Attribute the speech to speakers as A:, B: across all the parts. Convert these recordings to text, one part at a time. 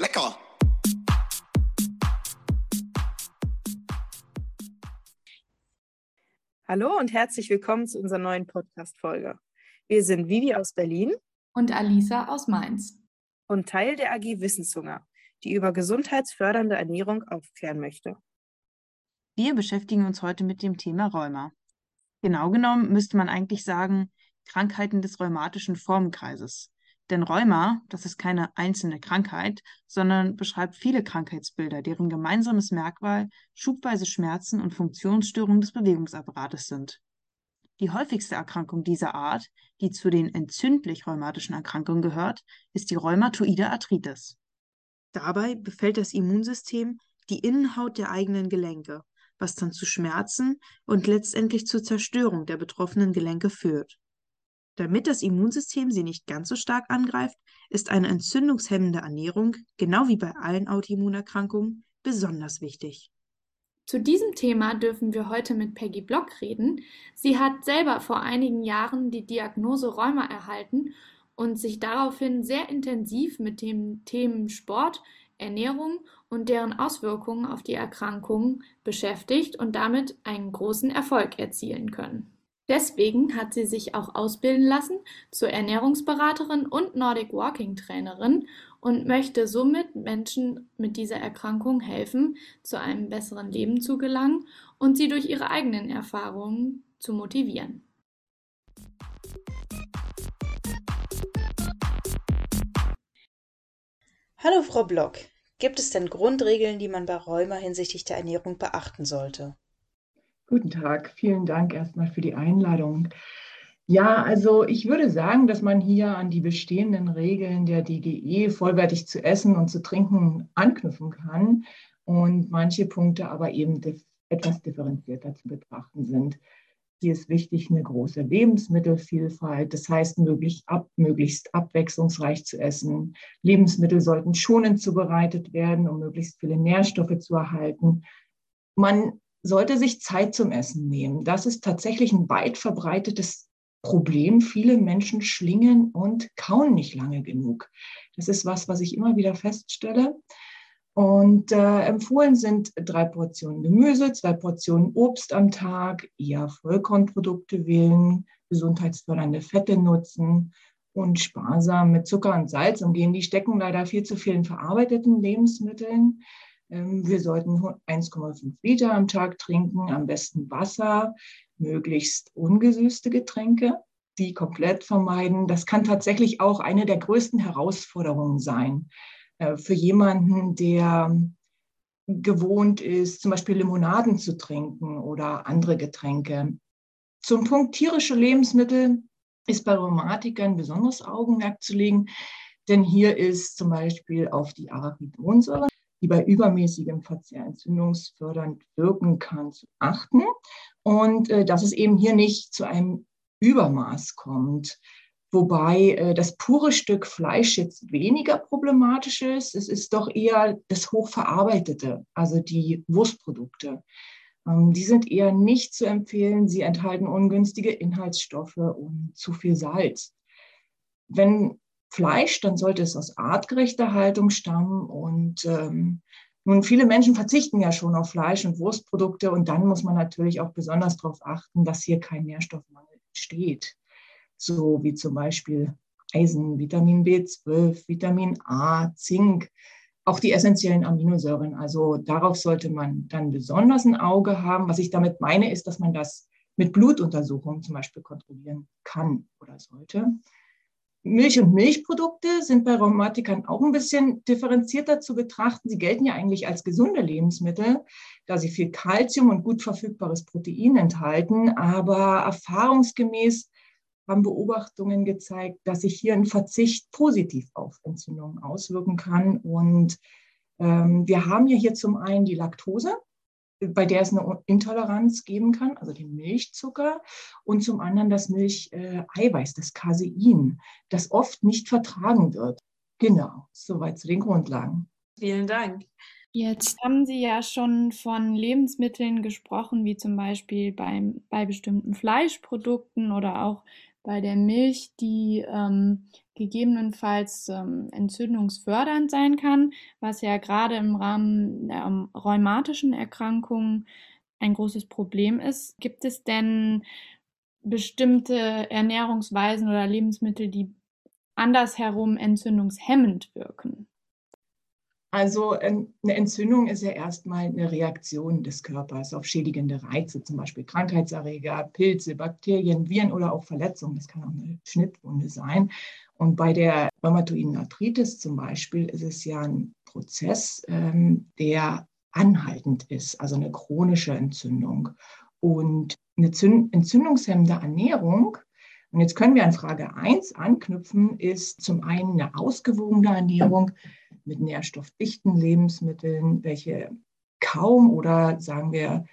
A: Lecker!
B: Hallo und herzlich willkommen zu unserer neuen Podcast-Folge. Wir sind Vivi aus Berlin
C: und Alisa aus Mainz
B: und Teil der AG Wissenshunger, die über gesundheitsfördernde Ernährung aufklären möchte.
D: Wir beschäftigen uns heute mit dem Thema Rheuma. Genau genommen müsste man eigentlich sagen, Krankheiten des rheumatischen Formenkreises. Denn Rheuma, das ist keine einzelne Krankheit, sondern beschreibt viele Krankheitsbilder, deren gemeinsames Merkmal schubweise Schmerzen und Funktionsstörungen des Bewegungsapparates sind. Die häufigste Erkrankung dieser Art, die zu den entzündlich rheumatischen Erkrankungen gehört, ist die rheumatoide Arthritis. Dabei befällt das Immunsystem die Innenhaut der eigenen Gelenke, was dann zu Schmerzen und letztendlich zur Zerstörung der betroffenen Gelenke führt. Damit das Immunsystem sie nicht ganz so stark angreift, ist eine entzündungshemmende Ernährung, genau wie bei allen Autoimmunerkrankungen, besonders wichtig.
C: Zu diesem Thema dürfen wir heute mit Peggy Block reden. Sie hat selber vor einigen Jahren die Diagnose Rheuma erhalten und sich daraufhin sehr intensiv mit den Themen Sport, Ernährung und deren Auswirkungen auf die Erkrankung beschäftigt und damit einen großen Erfolg erzielen können. Deswegen hat sie sich auch ausbilden lassen zur Ernährungsberaterin und Nordic Walking Trainerin und möchte somit Menschen mit dieser Erkrankung helfen, zu einem besseren Leben zu gelangen und sie durch ihre eigenen Erfahrungen zu motivieren.
D: Hallo Frau Block, gibt es denn Grundregeln, die man bei Rheuma hinsichtlich der Ernährung beachten sollte?
E: Guten Tag, vielen Dank erstmal für die Einladung. Ja, also ich würde sagen, dass man hier an die bestehenden Regeln der DGE vollwertig zu essen und zu trinken anknüpfen kann und manche Punkte aber eben etwas differenzierter zu betrachten sind. Hier ist wichtig eine große Lebensmittelvielfalt, das heißt möglichst, ab, möglichst abwechslungsreich zu essen. Lebensmittel sollten schonend zubereitet werden, um möglichst viele Nährstoffe zu erhalten. Man sollte sich Zeit zum Essen nehmen. Das ist tatsächlich ein weit verbreitetes Problem. Viele Menschen schlingen und kauen nicht lange genug. Das ist was, was ich immer wieder feststelle. Und äh, empfohlen sind drei Portionen Gemüse, zwei Portionen Obst am Tag, eher Vollkornprodukte wählen, gesundheitsfördernde Fette nutzen und sparsam mit Zucker und Salz umgehen. Die stecken leider viel zu vielen verarbeiteten Lebensmitteln. Ähm, wir sollten 1,5 Liter am Tag trinken, am besten Wasser, möglichst ungesüßte Getränke, die komplett vermeiden. Das kann tatsächlich auch eine der größten Herausforderungen sein äh, für jemanden, der gewohnt ist, zum Beispiel Limonaden zu trinken oder andere Getränke. Zum Punkt tierische Lebensmittel ist bei Rheumatikern besonderes Augenmerk zu legen, denn hier ist zum Beispiel auf die Arachidonsäure die bei übermäßigem Verzehr entzündungsfördernd wirken kann, zu achten. Und äh, dass es eben hier nicht zu einem Übermaß kommt. Wobei äh, das pure Stück Fleisch jetzt weniger problematisch ist. Es ist doch eher das Hochverarbeitete, also die Wurstprodukte. Ähm, die sind eher nicht zu empfehlen. Sie enthalten ungünstige Inhaltsstoffe und zu viel Salz. Wenn Fleisch, dann sollte es aus artgerechter Haltung stammen. Und ähm, nun, viele Menschen verzichten ja schon auf Fleisch und Wurstprodukte und dann muss man natürlich auch besonders darauf achten, dass hier kein Nährstoffmangel entsteht. So wie zum Beispiel Eisen, Vitamin B12, Vitamin A, Zink, auch die essentiellen Aminosäuren. Also darauf sollte man dann besonders ein Auge haben. Was ich damit meine, ist, dass man das mit Blutuntersuchungen zum Beispiel kontrollieren kann oder sollte. Milch und Milchprodukte sind bei Rheumatikern auch ein bisschen differenzierter zu betrachten. Sie gelten ja eigentlich als gesunde Lebensmittel, da sie viel Kalzium und gut verfügbares Protein enthalten. Aber erfahrungsgemäß haben Beobachtungen gezeigt, dass sich hier ein Verzicht positiv auf Entzündungen auswirken kann. Und ähm, wir haben ja hier zum einen die Laktose, bei der es eine Intoleranz geben kann, also den Milchzucker, und zum anderen das Milcheiweiß, das Casein, das oft nicht vertragen wird. Genau, soweit zu den Grundlagen.
C: Vielen Dank. Jetzt haben Sie ja schon von Lebensmitteln gesprochen, wie zum Beispiel beim, bei bestimmten Fleischprodukten oder auch bei der Milch, die ähm, gegebenenfalls ähm, entzündungsfördernd sein kann, was ja gerade im Rahmen der ähm, rheumatischen Erkrankungen ein großes Problem ist. Gibt es denn bestimmte Ernährungsweisen oder Lebensmittel, die andersherum entzündungshemmend wirken?
E: Also ähm, eine Entzündung ist ja erstmal eine Reaktion des Körpers auf schädigende Reize, zum Beispiel Krankheitserreger, Pilze, Bakterien, Viren oder auch Verletzungen. Das kann auch eine Schnittwunde sein. Und bei der rheumatoiden Arthritis zum Beispiel ist es ja ein Prozess, ähm, der anhaltend ist, also eine chronische Entzündung. Und eine entzündungshemmende Ernährung und jetzt können wir an Frage 1 anknüpfen, ist zum einen eine ausgewogene Ernährung mit nährstoffdichten Lebensmitteln, welche kaum oder sagen wir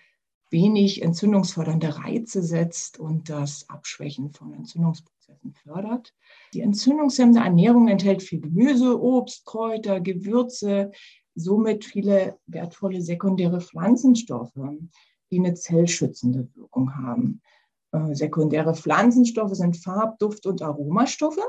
E: wenig entzündungsfördernde Reize setzt und das Abschwächen von Entzündungsprozessen fördert. Die entzündungshemmende Ernährung enthält viel Gemüse, Obst, Kräuter, Gewürze, somit viele wertvolle sekundäre Pflanzenstoffe, die eine zellschützende Wirkung haben. Äh, sekundäre Pflanzenstoffe sind Farb-, Duft- und Aromastoffe.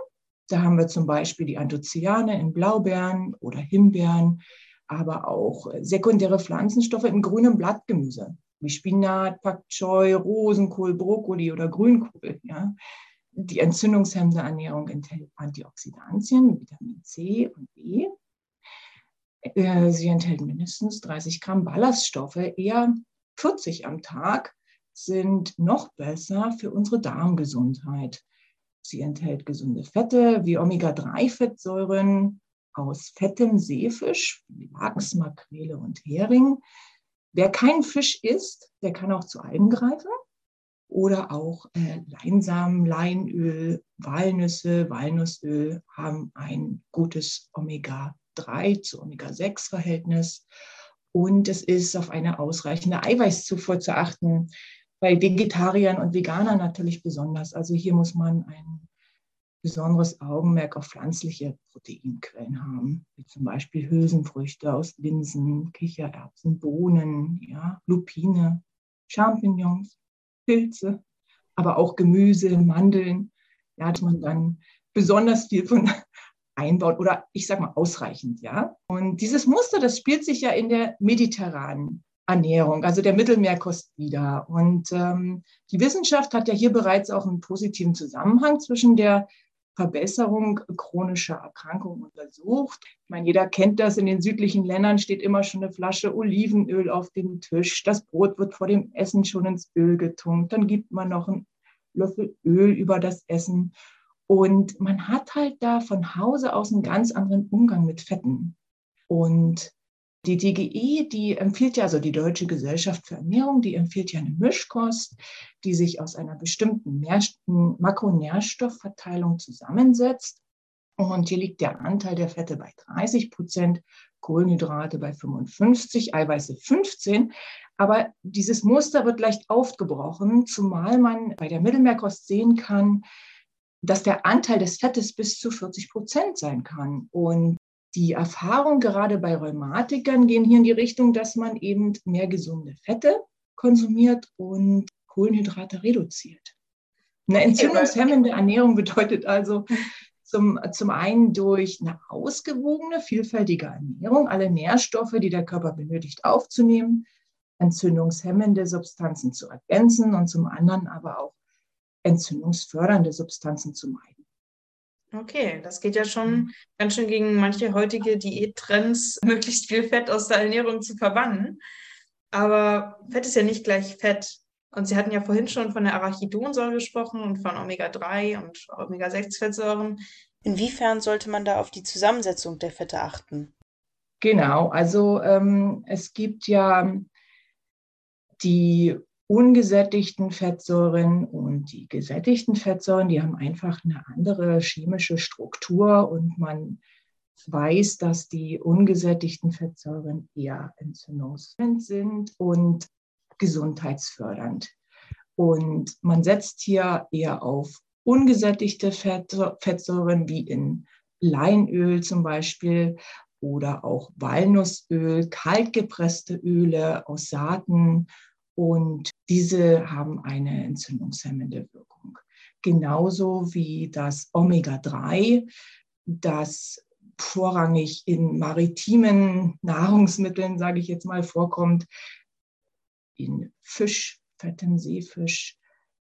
E: Da haben wir zum Beispiel die Anthocyane in Blaubeeren oder Himbeeren, aber auch sekundäre Pflanzenstoffe in grünem Blattgemüse, wie Spinat, Pak Choi, Rosenkohl, Brokkoli oder Grünkohl. Ja. Die entzündungshemmende Ernährung enthält Antioxidantien, Vitamin C und B. Äh, sie enthält mindestens 30 Gramm Ballaststoffe, eher 40 am Tag sind noch besser für unsere Darmgesundheit. Sie enthält gesunde Fette wie Omega-3-Fettsäuren aus fettem Seefisch, wie Lachs, Makrele und Hering. Wer keinen Fisch isst, der kann auch zu Algen greifen oder auch äh, Leinsamen, Leinöl, Walnüsse, Walnussöl haben ein gutes Omega-3 zu Omega-6-Verhältnis. Und es ist auf eine ausreichende Eiweißzufuhr zu achten bei Vegetariern und Veganern natürlich besonders. Also hier muss man ein besonderes Augenmerk auf pflanzliche Proteinquellen haben, wie zum Beispiel Hülsenfrüchte aus Linsen, Kichererbsen, Bohnen, ja, Lupine, Champignons, Pilze, aber auch Gemüse, Mandeln. Ja, dass man dann besonders viel von einbaut oder ich sage mal ausreichend, ja. Und dieses Muster, das spielt sich ja in der mediterranen Ernährung, also der Mittelmeerkost wieder. Und ähm, die Wissenschaft hat ja hier bereits auch einen positiven Zusammenhang zwischen der Verbesserung chronischer Erkrankungen untersucht. Ich meine, jeder kennt das. In den südlichen Ländern steht immer schon eine Flasche Olivenöl auf dem Tisch. Das Brot wird vor dem Essen schon ins Öl getunkt. Dann gibt man noch einen Löffel Öl über das Essen. Und man hat halt da von Hause aus einen ganz anderen Umgang mit Fetten. Und die DGE, die empfiehlt ja, also die Deutsche Gesellschaft für Ernährung, die empfiehlt ja eine Mischkost, die sich aus einer bestimmten Makronährstoffverteilung zusammensetzt. Und hier liegt der Anteil der Fette bei 30 Prozent, Kohlenhydrate bei 55, Eiweiße 15. Aber dieses Muster wird leicht aufgebrochen, zumal man bei der Mittelmeerkost sehen kann, dass der Anteil des Fettes bis zu 40 Prozent sein kann. Und die Erfahrungen gerade bei Rheumatikern gehen hier in die Richtung, dass man eben mehr gesunde Fette konsumiert und Kohlenhydrate reduziert. Eine entzündungshemmende Ernährung bedeutet also zum, zum einen durch eine ausgewogene, vielfältige Ernährung, alle Nährstoffe, die der Körper benötigt, aufzunehmen, entzündungshemmende Substanzen zu ergänzen und zum anderen aber auch entzündungsfördernde Substanzen zu meiden.
B: Okay, das geht ja schon mhm. ganz schön gegen manche heutige Diättrends, möglichst viel Fett aus der Ernährung zu verbannen. Aber Fett ist ja nicht gleich Fett. Und Sie hatten ja vorhin schon von der Arachidonsäure gesprochen und von Omega-3 und Omega-6-Fettsäuren. Inwiefern sollte man da auf die Zusammensetzung der Fette achten?
E: Genau, also ähm, es gibt ja die ungesättigten Fettsäuren und die gesättigten Fettsäuren, die haben einfach eine andere chemische Struktur und man weiß, dass die ungesättigten Fettsäuren eher entzündungsfördernd sind und gesundheitsfördernd. Und man setzt hier eher auf ungesättigte Fettsäuren wie in Leinöl zum Beispiel oder auch Walnussöl, kaltgepresste Öle aus Saaten und diese haben eine entzündungshemmende Wirkung. genauso wie das Omega-3, das vorrangig in maritimen Nahrungsmitteln, sage ich jetzt mal, vorkommt, in Fisch, fettem Seefisch,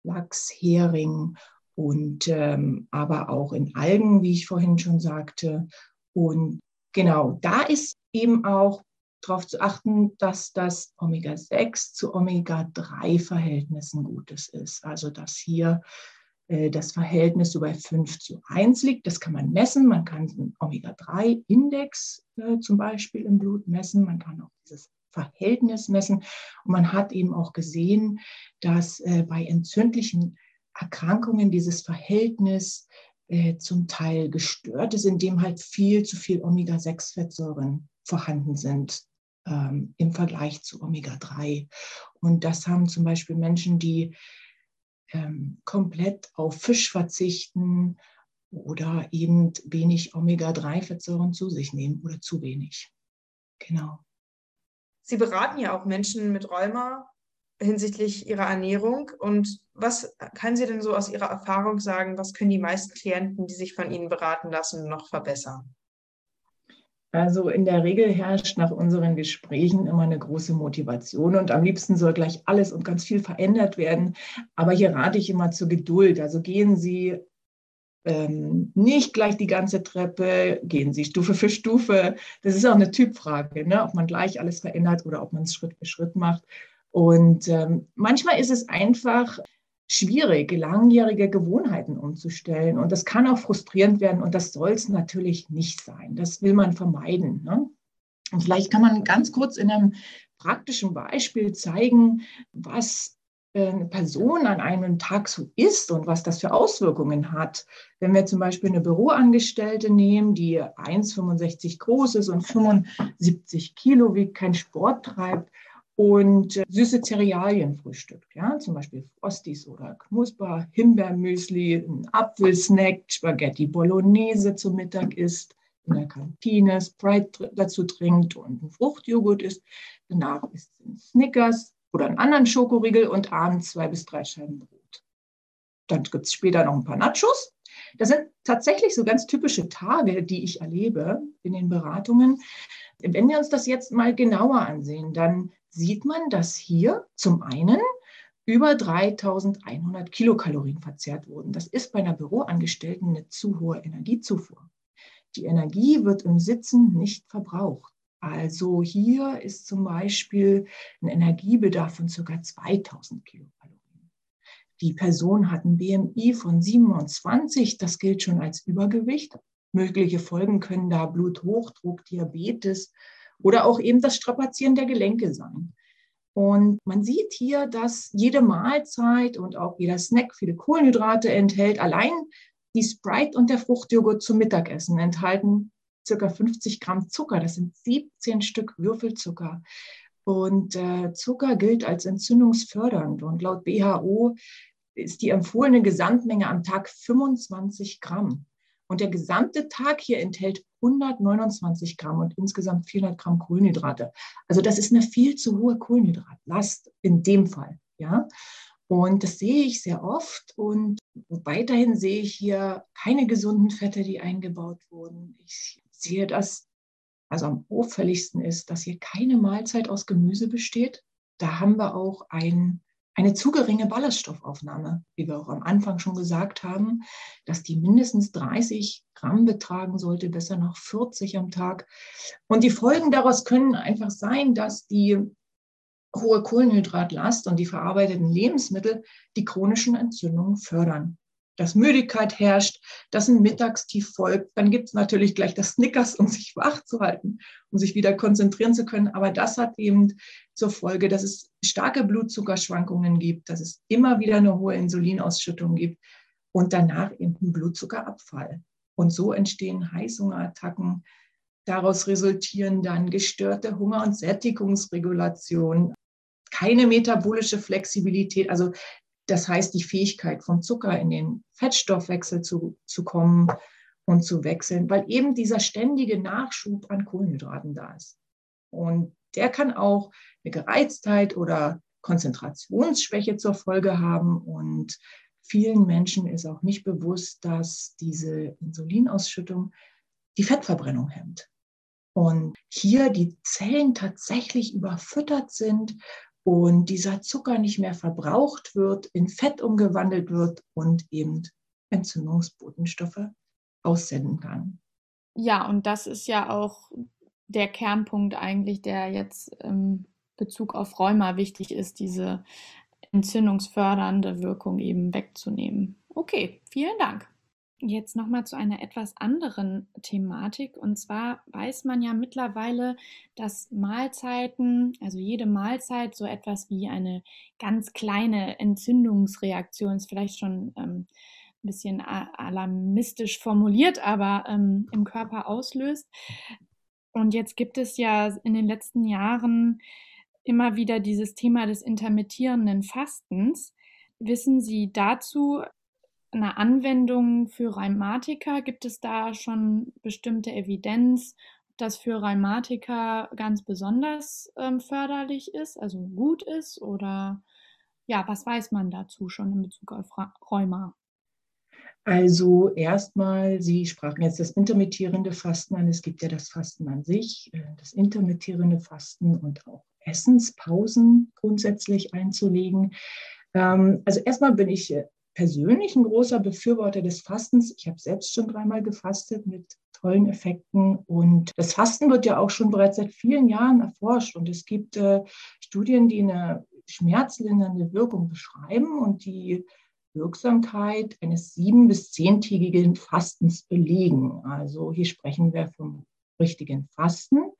E: Lachs, Hering und ähm, aber auch in Algen, wie ich vorhin schon sagte. Und genau, da ist eben auch darauf zu achten, dass das Omega-6 zu Omega-3-Verhältnissen Gutes ist. Also dass hier äh, das Verhältnis so bei 5 zu 1 liegt. Das kann man messen. Man kann den Omega-3-Index äh, zum Beispiel im Blut messen. Man kann auch dieses Verhältnis messen. Und man hat eben auch gesehen, dass äh, bei entzündlichen Erkrankungen dieses Verhältnis äh, zum Teil gestört ist, indem halt viel zu viel Omega-6-Fettsäuren vorhanden sind ähm, im Vergleich zu Omega-3. Und das haben zum Beispiel Menschen, die ähm, komplett auf Fisch verzichten oder eben wenig Omega-3-Fettsäuren zu sich nehmen oder zu wenig. Genau.
B: Sie beraten ja auch Menschen mit Rheuma hinsichtlich ihrer Ernährung. Und was kann Sie denn so aus Ihrer Erfahrung sagen, was können die meisten Klienten, die sich von Ihnen beraten lassen, noch verbessern?
E: Also in der Regel herrscht nach unseren Gesprächen immer eine große Motivation und am liebsten soll gleich alles und ganz viel verändert werden. Aber hier rate ich immer zur Geduld. Also gehen Sie ähm, nicht gleich die ganze Treppe, gehen Sie Stufe für Stufe. Das ist auch eine Typfrage, ne? ob man gleich alles verändert oder ob man es Schritt für Schritt macht. Und ähm, manchmal ist es einfach schwierig, langjährige Gewohnheiten umzustellen. Und das kann auch frustrierend werden und das soll es natürlich nicht sein. Das will man vermeiden. Ne? Und vielleicht kann man ganz kurz in einem praktischen Beispiel zeigen, was eine Person an einem Tag so isst und was das für Auswirkungen hat. Wenn wir zum Beispiel eine Büroangestellte nehmen, die 1,65 groß ist und 75 Kilo wiegt, keinen Sport treibt und äh, süße Cerealien frühstückt, ja, zum Beispiel Frosties oder Knusper, Himbeermüsli, ein Apfelsnack, Spaghetti Bolognese zum Mittag isst, in der Kantine Sprite dazu trinkt und ein Fruchtjoghurt isst. Danach isst sie Snickers oder einen anderen Schokoriegel und abends zwei bis drei Scheiben Brot. Dann gibt es später noch ein paar Nachos. Das sind tatsächlich so ganz typische Tage, die ich erlebe in den Beratungen. Wenn wir uns das jetzt mal genauer ansehen, dann sieht man, dass hier zum einen über 3100 Kilokalorien verzehrt wurden. Das ist bei einer Büroangestellten eine zu hohe Energiezufuhr. Die Energie wird im Sitzen nicht verbraucht. Also hier ist zum Beispiel ein Energiebedarf von ca. 2000 Kilokalorien. Die Person hat ein BMI von 27, das gilt schon als Übergewicht. Mögliche Folgen können da Bluthochdruck, Diabetes, oder auch eben das Strapazieren der Gelenke sein. Und man sieht hier, dass jede Mahlzeit und auch jeder Snack viele Kohlenhydrate enthält. Allein die Sprite und der Fruchtjoghurt zum Mittagessen enthalten circa 50 Gramm Zucker. Das sind 17 Stück Würfelzucker. Und äh, Zucker gilt als entzündungsfördernd. Und laut WHO ist die empfohlene Gesamtmenge am Tag 25 Gramm. Und der gesamte Tag hier enthält 129 Gramm und insgesamt 400 Gramm Kohlenhydrate. Also das ist eine viel zu hohe Kohlenhydratlast in dem Fall. Ja? Und das sehe ich sehr oft. Und weiterhin sehe ich hier keine gesunden Fette, die eingebaut wurden. Ich sehe das, also am auffälligsten ist, dass hier keine Mahlzeit aus Gemüse besteht. Da haben wir auch ein eine zu geringe Ballaststoffaufnahme, wie wir auch am Anfang schon gesagt haben, dass die mindestens 30 Gramm betragen sollte, besser noch 40 am Tag. Und die Folgen daraus können einfach sein, dass die hohe Kohlenhydratlast und die verarbeiteten Lebensmittel die chronischen Entzündungen fördern dass Müdigkeit herrscht, dass ein Mittagstief folgt. Dann gibt es natürlich gleich das Snickers, um sich wach zu halten, um sich wieder konzentrieren zu können. Aber das hat eben zur Folge, dass es starke Blutzuckerschwankungen gibt, dass es immer wieder eine hohe Insulinausschüttung gibt und danach eben ein Blutzuckerabfall. Und so entstehen Heißhungerattacken. Daraus resultieren dann gestörte Hunger- und Sättigungsregulation, keine metabolische Flexibilität. Also das heißt, die Fähigkeit vom Zucker in den Fettstoffwechsel zu, zu kommen und zu wechseln, weil eben dieser ständige Nachschub an Kohlenhydraten da ist. Und der kann auch eine Gereiztheit oder Konzentrationsschwäche zur Folge haben und Vielen Menschen ist auch nicht bewusst, dass diese Insulinausschüttung die Fettverbrennung hemmt. Und hier die Zellen tatsächlich überfüttert sind und dieser Zucker nicht mehr verbraucht wird, in Fett umgewandelt wird und eben Entzündungsbotenstoffe aussenden kann.
C: Ja, und das ist ja auch der Kernpunkt eigentlich, der jetzt im Bezug auf Rheuma wichtig ist, diese entzündungsfördernde Wirkung eben wegzunehmen. Okay, vielen Dank. Jetzt nochmal zu einer etwas anderen Thematik. Und zwar weiß man ja mittlerweile, dass Mahlzeiten, also jede Mahlzeit, so etwas wie eine ganz kleine Entzündungsreaktion ist, vielleicht schon ähm, ein bisschen alarmistisch formuliert, aber ähm, im Körper auslöst. Und jetzt gibt es ja in den letzten Jahren immer wieder dieses Thema des intermittierenden Fastens. Wissen Sie dazu eine Anwendung für Rheumatiker? Gibt es da schon bestimmte Evidenz, das für Rheumatiker ganz besonders ähm, förderlich ist, also gut ist? Oder ja, was weiß man dazu schon in Bezug auf Rheuma?
E: Also erstmal, Sie sprachen jetzt das intermittierende Fasten an. Es gibt ja das Fasten an sich, äh, das intermittierende Fasten und auch Essenspausen grundsätzlich einzulegen. Ähm, also erstmal bin ich äh, persönlich ein großer Befürworter des Fastens. Ich habe selbst schon dreimal gefastet mit tollen Effekten. Und das Fasten wird ja auch schon bereits seit vielen Jahren erforscht. Und es gibt äh, Studien, die eine schmerzlindernde Wirkung beschreiben und die Wirksamkeit eines sieben- bis zehntägigen Fastens belegen. Also hier sprechen wir vom richtigen Fasten,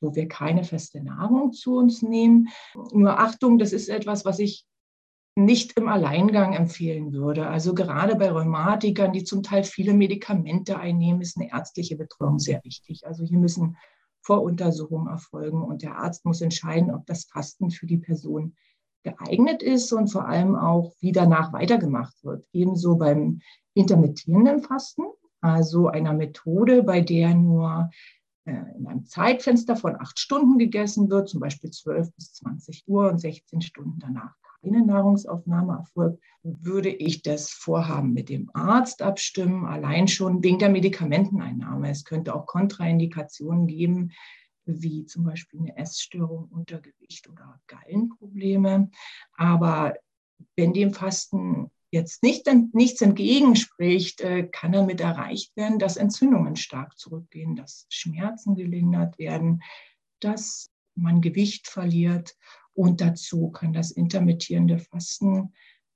E: wo wir keine feste Nahrung zu uns nehmen. Nur Achtung, das ist etwas, was ich nicht im Alleingang empfehlen würde. Also gerade bei Rheumatikern, die zum Teil viele Medikamente einnehmen, ist eine ärztliche Betreuung sehr wichtig. Also hier müssen Voruntersuchungen erfolgen und der Arzt muss entscheiden, ob das Fasten für die Person geeignet ist und vor allem auch, wie danach weitergemacht wird. Ebenso beim intermittierenden Fasten, also einer Methode, bei der nur äh, in einem Zeitfenster von acht Stunden gegessen wird, zum Beispiel 12 bis 20 Uhr und 16 Stunden danach keine Nahrungsaufnahme erfolgt, würde ich das Vorhaben mit dem Arzt abstimmen, allein schon wegen der Medikamenteneinnahme. Es könnte auch Kontraindikationen geben, wie zum Beispiel eine Essstörung, Untergewicht oder Gallenprobleme. Aber wenn dem Fasten jetzt nicht, nichts entgegenspricht, äh, kann damit erreicht werden, dass Entzündungen stark zurückgehen, dass Schmerzen gelindert werden, dass man Gewicht verliert. Und dazu kann das intermittierende Fasten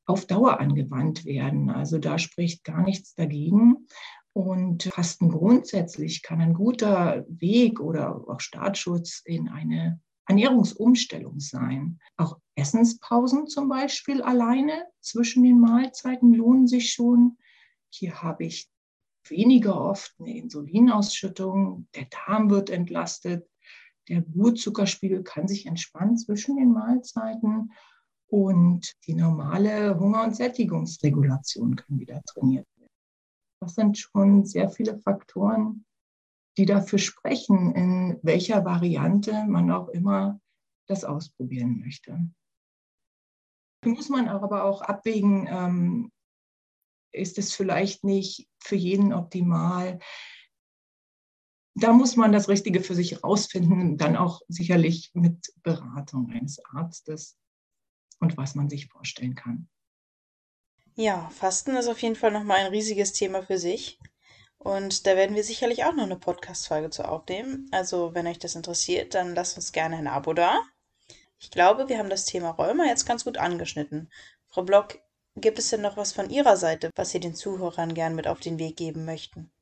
E: auf Dauer angewandt werden. Also da spricht gar nichts dagegen. Und Fasten grundsätzlich kann ein guter Weg oder auch Startschutz in eine Ernährungsumstellung sein. Auch Essenspausen zum Beispiel alleine zwischen den Mahlzeiten lohnen sich schon. Hier habe ich weniger oft eine Insulinausschüttung, der Darm wird entlastet, der Blutzuckerspiegel kann sich entspannen zwischen den Mahlzeiten und die normale Hunger- und Sättigungsregulation kann wieder trainiert werden. Das sind schon sehr viele Faktoren, die dafür sprechen, in welcher Variante man auch immer das ausprobieren möchte. Muss man aber auch abwägen, ähm, ist es vielleicht nicht für jeden optimal. Da muss man das Richtige für sich herausfinden, dann auch sicherlich mit Beratung eines Arztes und was man sich vorstellen kann.
A: Ja, Fasten ist auf jeden Fall nochmal ein riesiges Thema für sich. Und da werden wir sicherlich auch noch eine Podcast-Folge zu aufnehmen. Also, wenn euch das interessiert, dann lasst uns gerne ein Abo da. Ich glaube, wir haben das Thema Rheuma jetzt ganz gut angeschnitten. Frau Block, gibt es denn noch was von Ihrer Seite, was Sie den Zuhörern gern mit auf den Weg geben möchten?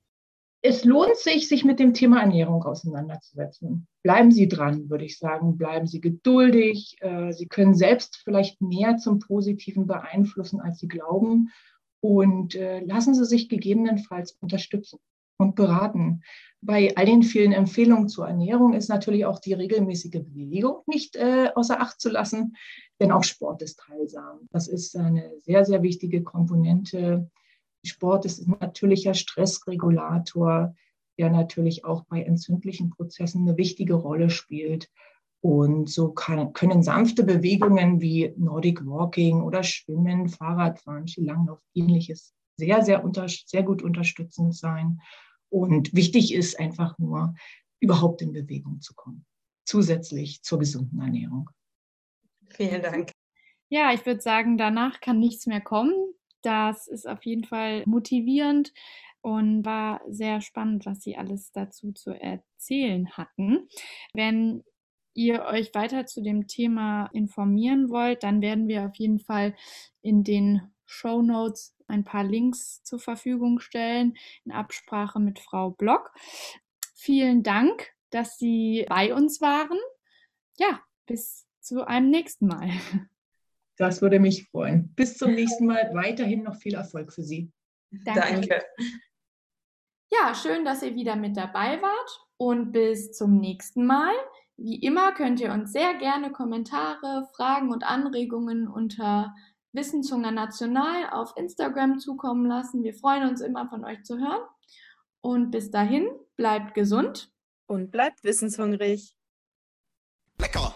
E: Es lohnt sich, sich mit dem Thema Ernährung auseinanderzusetzen. Bleiben Sie dran, würde ich sagen. Bleiben Sie geduldig. Äh, Sie können selbst vielleicht mehr zum Positiven beeinflussen, als Sie glauben. Und äh, lassen Sie sich gegebenenfalls unterstützen und beraten. Bei all den vielen Empfehlungen zur Ernährung ist natürlich auch die regelmäßige Bewegung nicht äh, außer Acht zu lassen, denn auch Sport ist heilsam. Das ist eine sehr, sehr wichtige Komponente Sport ist ein natürlicher Stressregulator, der natürlich auch bei entzündlichen Prozessen eine wichtige Rolle spielt. Und so kann, können sanfte Bewegungen wie Nordic Walking oder Schwimmen, Fahrradfahren, Skilanglauf, ähnliches sehr, sehr, unter, sehr gut unterstützend sein. Und wichtig ist einfach nur, überhaupt in Bewegung zu kommen, zusätzlich zur gesunden Ernährung.
B: Vielen Dank.
C: Ja, ich würde sagen, danach kann nichts mehr kommen. Das ist auf jeden Fall motivierend und war sehr spannend, was Sie alles dazu zu erzählen hatten. Wenn ihr euch weiter zu dem Thema informieren wollt, dann werden wir auf jeden Fall in den Show Notes ein paar Links zur Verfügung stellen in Absprache mit Frau Block. Vielen Dank, dass Sie bei uns waren. Ja, bis zu einem nächsten Mal.
E: Das würde mich freuen. Bis zum nächsten Mal. Weiterhin noch viel Erfolg für Sie.
B: Danke. Danke.
C: Ja, schön, dass ihr wieder mit dabei wart und bis zum nächsten Mal. Wie immer könnt ihr uns sehr gerne Kommentare, Fragen und Anregungen unter Wissenshunger National auf Instagram zukommen lassen. Wir freuen uns immer von euch zu hören. Und bis dahin, bleibt gesund
B: und bleibt wissenshungrig. Lecker!